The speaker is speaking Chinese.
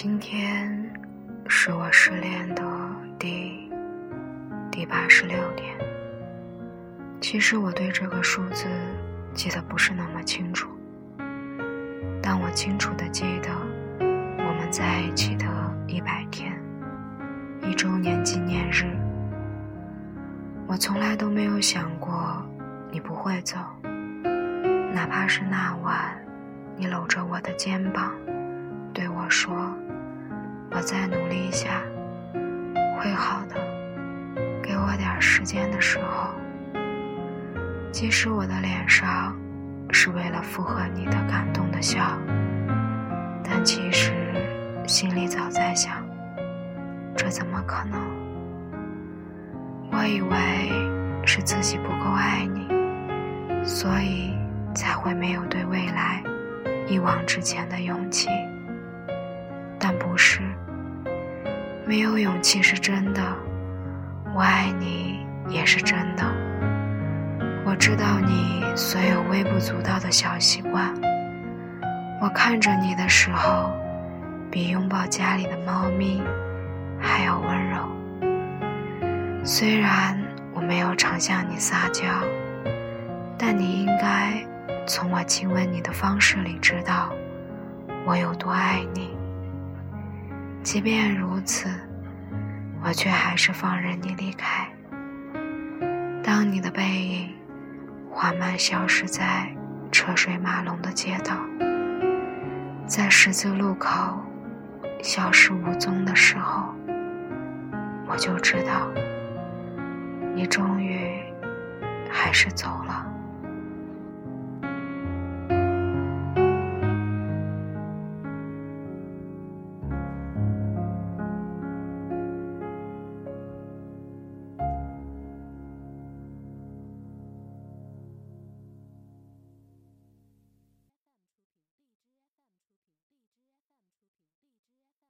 今天是我失恋的第第八十六天。其实我对这个数字记得不是那么清楚但我清楚的记得我们在一起的一百天一周年纪念日。我从来都没有想过你不会走哪怕是那晚你搂着我的肩膀我说：“我再努力一下，会好的，给我点时间的时候。”即使我的脸上是为了附和你的感动的笑，但其实心里早在想：这怎么可能？我以为是自己不够爱你，所以才会没有对未来一往直前的勇气。没有勇气是真的，我爱你也是真的。我知道你所有微不足道的小习惯，我看着你的时候，比拥抱家里的猫咪还要温柔。虽然我没有常向你撒娇，但你应该从我亲吻你的方式里知道我有多爱你。即便如此，我却还是放任你离开。当你的背影缓慢消失在车水马龙的街道，在十字路口消失无踪的时候，我就知道。你终于还是走了。